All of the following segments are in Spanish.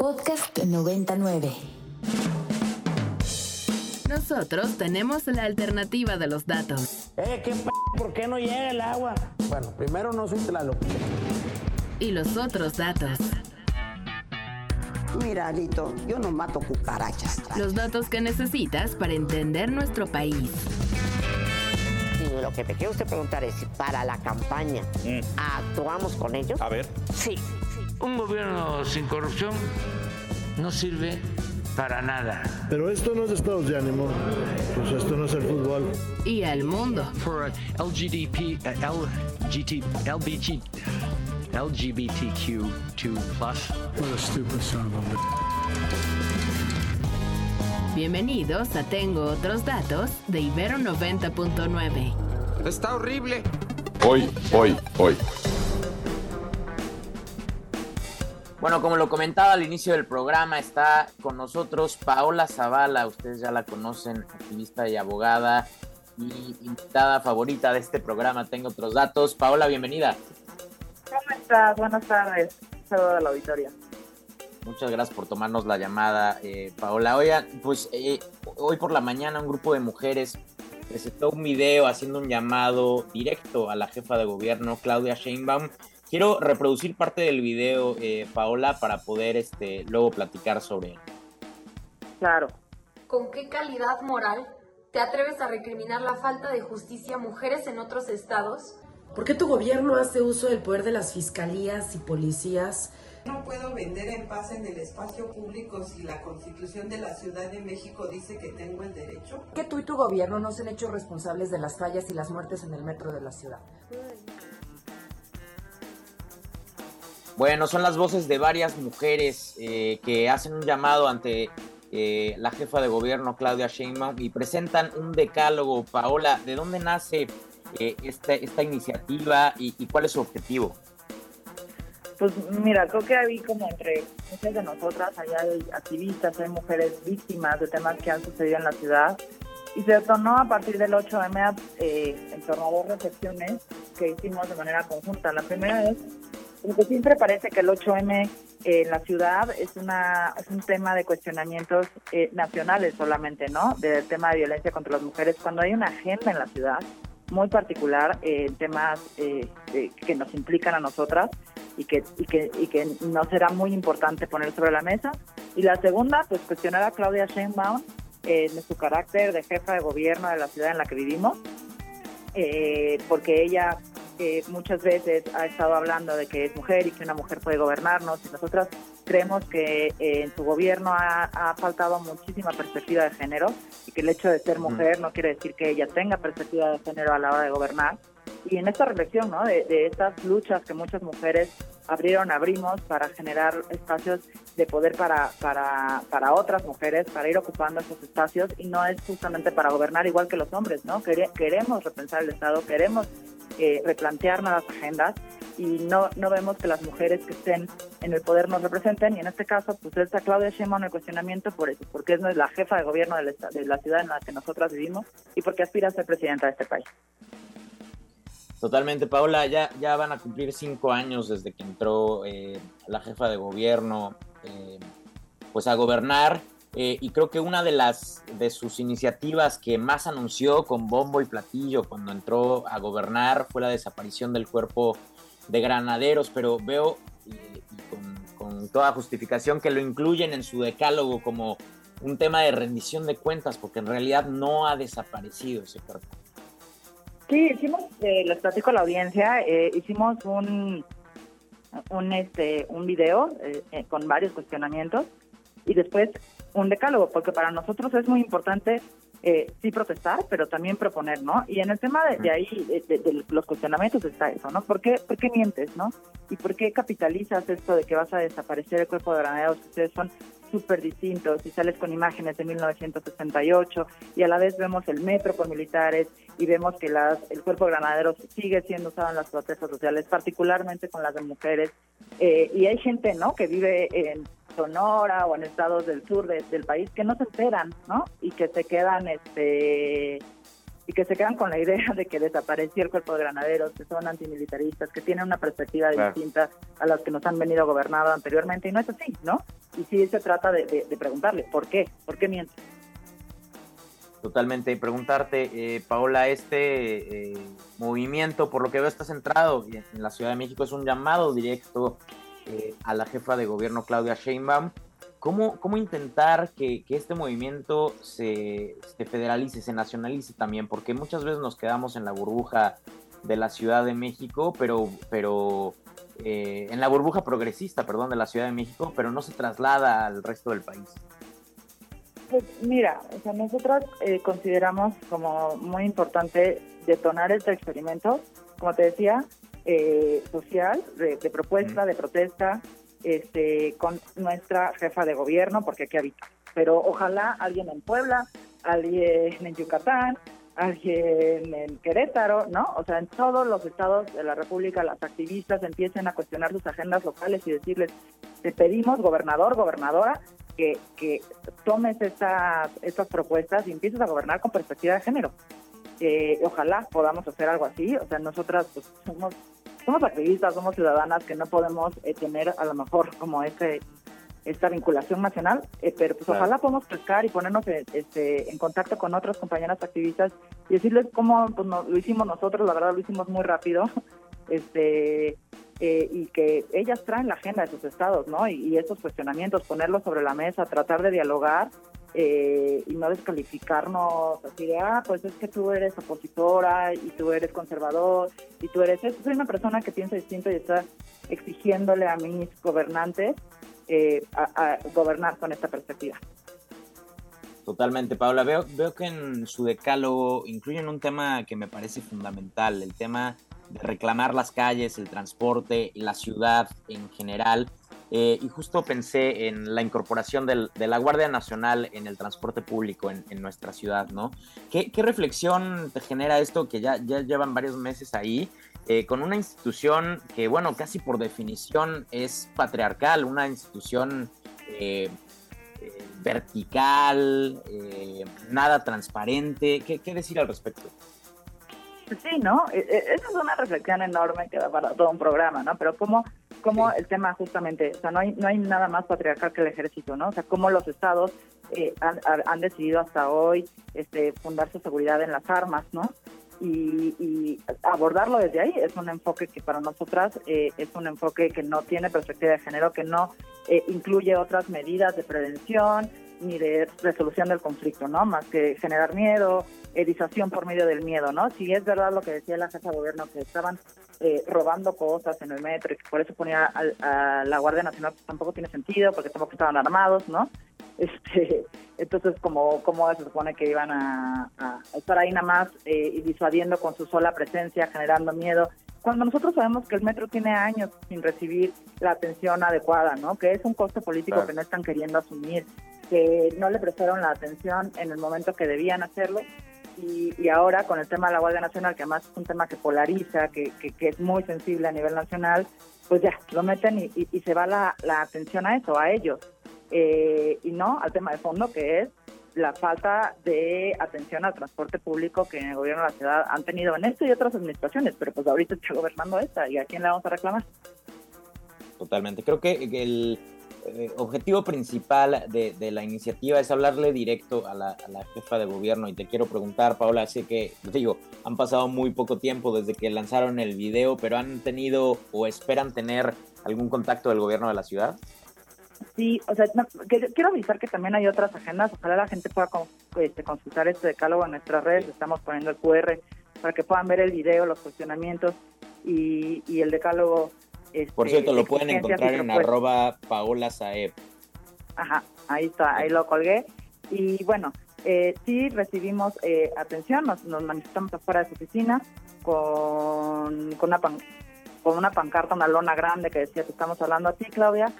Podcast 99. Nosotros tenemos la alternativa de los datos. Eh, ¿qué p ¿Por qué no llega el agua? Bueno, primero no soy Tlaloc. Y los otros datos. Mira, Alito, yo no mato cucarachas. Los datos que necesitas para entender nuestro país. Y lo que me quiere usted preguntar es si para la campaña actuamos con ellos. A ver. Sí. Un gobierno sin corrupción no sirve para nada. Pero esto no es estados de ánimo, pues esto no es el fútbol. Y al mundo. for uh, LGDP, uh, LGT, LBG, LGBTQ2 plus. Bienvenidos a Tengo otros datos de Ibero 90.9. Está horrible. Hoy, hoy, hoy. Bueno, como lo comentaba al inicio del programa, está con nosotros Paola Zavala, ustedes ya la conocen, activista y abogada y invitada favorita de este programa. Tengo otros datos. Paola, bienvenida. ¿Cómo estás? Buenas tardes. Saludos a la auditoría. Muchas gracias por tomarnos la llamada, eh, Paola. Oigan, pues eh, hoy por la mañana un grupo de mujeres presentó un video haciendo un llamado directo a la jefa de gobierno, Claudia Sheinbaum. Quiero reproducir parte del video, eh, Paola, para poder este, luego platicar sobre él. Claro. ¿Con qué calidad moral te atreves a recriminar la falta de justicia a mujeres en otros estados? ¿Por qué tu gobierno hace uso del poder de las fiscalías y policías? No puedo vender en paz en el espacio público si la constitución de la Ciudad de México dice que tengo el derecho. Que tú y tu gobierno no se han hecho responsables de las fallas y las muertes en el metro de la ciudad. Bueno, son las voces de varias mujeres eh, que hacen un llamado ante eh, la jefa de gobierno, Claudia Sheinbaum, y presentan un decálogo. Paola, ¿de dónde nace eh, esta, esta iniciativa y, y cuál es su objetivo? Pues mira, creo que hay como entre muchas de nosotras, allá hay activistas, hay mujeres víctimas de temas que han sucedido en la ciudad. Y se detonó a partir del 8M eh, en torno a dos reflexiones que hicimos de manera conjunta. La primera es, porque siempre parece que el 8M en la ciudad es, una, es un tema de cuestionamientos eh, nacionales solamente, ¿no? Del tema de violencia contra las mujeres, cuando hay una agenda en la ciudad muy particular en eh, temas eh, eh, que nos implican a nosotras y que, y que, y que no será muy importante poner sobre la mesa. Y la segunda, pues cuestionar a Claudia Sheinbaum en su carácter de jefa de gobierno de la ciudad en la que vivimos, porque ella muchas veces ha estado hablando de que es mujer y que una mujer puede gobernarnos y nosotras creemos que eh, en su gobierno ha, ha, faltado muchísima perspectiva de género y que el hecho de ser mujer no quiere decir que ella tenga perspectiva de género a la hora de gobernar. Y en esta reflexión ¿no? de, de estas luchas que muchas mujeres abrieron, abrimos para generar espacios de poder para, para, para otras mujeres, para ir ocupando esos espacios y no es justamente para gobernar igual que los hombres, ¿no? Queremos repensar el Estado, queremos eh, replantear nuevas agendas y no, no vemos que las mujeres que estén en el poder nos representen y en este caso pues está Claudia Sheinbaum el cuestionamiento por eso, porque es la jefa de gobierno de la, de la ciudad en la que nosotras vivimos y porque aspira a ser presidenta de este país. Totalmente, Paola, ya, ya van a cumplir cinco años desde que entró eh, la jefa de gobierno eh, pues a gobernar eh, y creo que una de las de sus iniciativas que más anunció con bombo y platillo cuando entró a gobernar fue la desaparición del cuerpo de granaderos, pero veo y, con toda justificación que lo incluyen en su decálogo como un tema de rendición de cuentas, porque en realidad no ha desaparecido ese cuerpo. Sí, hicimos, eh, les platico a la audiencia, eh, hicimos un, un, este, un video eh, eh, con varios cuestionamientos y después un decálogo, porque para nosotros es muy importante eh, sí protestar, pero también proponer, ¿no? Y en el tema de, de ahí, de, los cuestionamientos está eso, ¿no? ¿Por qué, ¿Por qué mientes, no? ¿Y por qué capitalizas esto de que vas a desaparecer el cuerpo de granaderos? Que ustedes son súper distintos y sales con imágenes de 1968 y a la vez vemos el metro con militares y vemos que las, el cuerpo de granaderos sigue siendo usado en las protestas sociales, particularmente con las de mujeres. Eh, y hay gente, ¿no?, que vive en Sonora o en estados del sur de, del país que no se enteran, ¿no? Y que se quedan, este, y que se quedan con la idea de que desapareció el cuerpo de granaderos, que son antimilitaristas, que tienen una perspectiva distinta a las que nos han venido gobernando anteriormente, y no es así, ¿no? Y sí se trata de, preguntarle, ¿por qué? ¿Por qué miente? Totalmente. Y preguntarte, eh, Paola, este eh, movimiento, por lo que veo, está centrado en la Ciudad de México, es un llamado directo eh, a la jefa de gobierno, Claudia Sheinbaum, ¿Cómo, cómo intentar que, este movimiento se, federalice, se nacionalice también? Porque muchas veces nos quedamos en la burbuja de la Ciudad de México, pero, pero eh, en la burbuja progresista, perdón, de la Ciudad de México, pero no se traslada al resto del país. Pues mira, o sea, nosotros eh, consideramos como muy importante detonar este experimento, como te decía, eh, social, de, propuesta, de protesta, este, con nuestra jefa de gobierno, porque aquí habita. Pero ojalá alguien en Puebla, alguien en Yucatán, alguien en Querétaro, ¿no? O sea, en todos los estados de la República, las activistas empiecen a cuestionar sus agendas locales y decirles, te pedimos, gobernador, gobernadora, que, que tomes estas, estas propuestas y empieces a gobernar con perspectiva de género. Eh, ojalá podamos hacer algo así. O sea, nosotras pues, somos somos activistas, somos ciudadanas que no podemos eh, tener a lo mejor como este esta vinculación nacional, eh, pero pues ojalá podamos pescar y ponernos eh, este, en contacto con otras compañeras activistas y decirles cómo pues, lo hicimos nosotros, la verdad lo hicimos muy rápido, este y que ellas traen la agenda de sus estados, ¿no? Y, y estos cuestionamientos, ponerlos sobre la mesa, tratar de dialogar eh, y no descalificarnos así de, ah, pues es que tú eres opositora y tú eres conservador y tú eres esto. Soy una persona que piensa distinto y está exigiéndole a mis gobernantes eh, a, gobernar con esta perspectiva. Totalmente, Paula. Veo, veo que en su decálogo incluyen un tema que me parece fundamental, el tema reclamar las calles, el transporte, la ciudad en general. Eh, y justo pensé en la incorporación de la Guardia Nacional en el transporte público en, nuestra ciudad, ¿no? ¿Qué, reflexión te genera esto que ya, ya llevan varios meses ahí, eh, con una institución que, bueno, casi por definición es patriarcal, una institución eh, vertical, nada transparente? ¿Qué, ¿Qué decir al respecto? Sí, ¿no? E, e, esa es una reflexión enorme que da para todo un programa, ¿no? Pero cómo como el tema justamente, o sea, no hay, no hay nada más patriarcal que el ejército, ¿no? O sea, cómo los estados eh, han, decidido hasta hoy este, fundar su seguridad en las armas, ¿no? Y, abordarlo desde ahí es un enfoque que para nosotras eh, es un enfoque que no tiene perspectiva de género, que no eh, incluye otras medidas de prevención ni de resolución del conflicto, ¿no? Más que generar miedo, edización por medio del miedo, ¿no? Si es verdad lo que decía la jefa de gobierno, que estaban eh, robando cosas en el metro y que por eso ponía a, la Guardia Nacional, pues tampoco tiene sentido, porque tampoco estaban armados, ¿no? Este, entonces, como cómo se supone que iban a, estar ahí nada más eh, disuadiendo con su sola presencia, generando miedo? Cuando nosotros sabemos que el metro tiene años sin recibir la atención adecuada, ¿no? Que es un coste político que no están queriendo asumir, que no le prestaron la atención en el momento que debían hacerlo y, ahora con el tema de la Guardia Nacional, que además es un tema que polariza, que, que, es muy sensible a nivel nacional, pues ya, lo meten y, y, se va la, la, atención a eso, a ellos. Eh, y no al tema de fondo, que es la falta de atención al transporte público que en el gobierno de la ciudad han tenido en esto y otras administraciones, pero pues ahorita está gobernando esta y a quién le vamos a reclamar. Totalmente. Creo que el, eh, objetivo principal de, la iniciativa es hablarle directo a la, jefa de gobierno. Y te quiero preguntar, Paola, sé que, digo, han pasado muy poco tiempo desde que lanzaron el video, pero ¿han tenido o esperan tener algún contacto del gobierno de la ciudad? Sí, o sea, quiero avisar que también hay otras agendas, ojalá la gente pueda este, consultar este decálogo en nuestras redes, estamos poniendo el QR para que puedan ver el video, los cuestionamientos y, y el decálogo por este, cierto, lo pueden encontrar en arroba Paola Saeb. Ajá, ahí está, ahí lo colgué. Y bueno, eh, sí recibimos eh, atención, nos, manifestamos afuera de su oficina con, con, una con una pancarta, una lona grande que decía, te estamos hablando a ti, Claudia.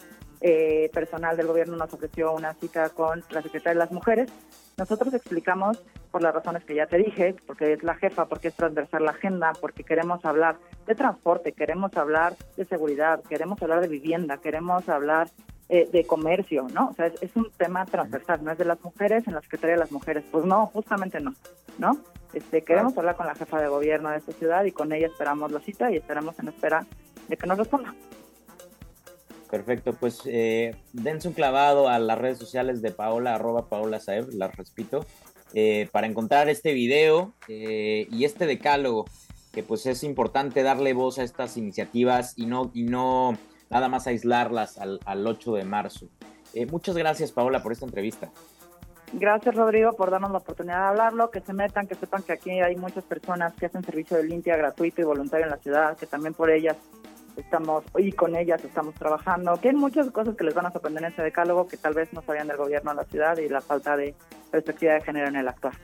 Eh, personal del gobierno nos ofreció una cita con la secretaria de las mujeres. Nosotros explicamos por las razones que ya te dije, porque es la jefa, porque es transversal la agenda, porque queremos hablar de transporte, queremos hablar de seguridad, queremos hablar de vivienda, queremos hablar eh, de comercio, ¿no? O sea, es, un tema transversal, no es de las mujeres en la Secretaría de las Mujeres. Pues no, justamente no, ¿no? Este, queremos hablar con la jefa de gobierno de esta ciudad y con ella esperamos la cita y esperamos en espera de que nos responda. Perfecto, pues eh, dense un clavado a las redes sociales de Paola, arroba Paola Saeb, las repito, eh, para encontrar este video eh, y este decálogo, que pues es importante darle voz a estas iniciativas y no, y no nada más aislarlas al, al 8 de marzo. Eh, muchas gracias, Paola, por esta entrevista. Gracias, Rodrigo, por darnos la oportunidad de hablarlo, que se metan, que sepan que aquí hay muchas personas que hacen servicio de limpia gratuito y voluntario en la ciudad, que también por ellas estamos, y con ellas estamos trabajando, que hay muchas cosas que les van a sorprender en ese decálogo que tal vez no sabían del gobierno de la ciudad y la falta de perspectiva de género en el actual.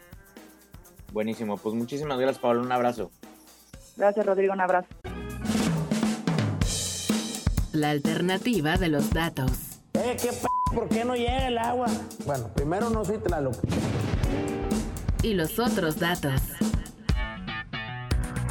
Buenísimo, pues muchísimas gracias, Paola, un abrazo. Gracias, Rodrigo, un abrazo. La alternativa de los datos. Eh, ¿qué p ¿Por qué no llega el agua? Bueno, primero no soy Tlaloc. Y los otros datos.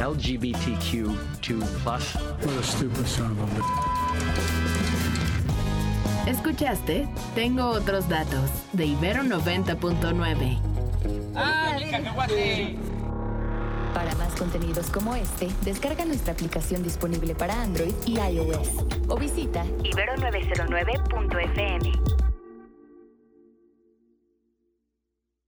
LGBTQ2 plus. What a stupid son of a ¿Escuchaste? Tengo otros datos de Ibero 90.9. Para más contenidos como este, descarga nuestra aplicación disponible para Android y iOS o visita ibero909.fm.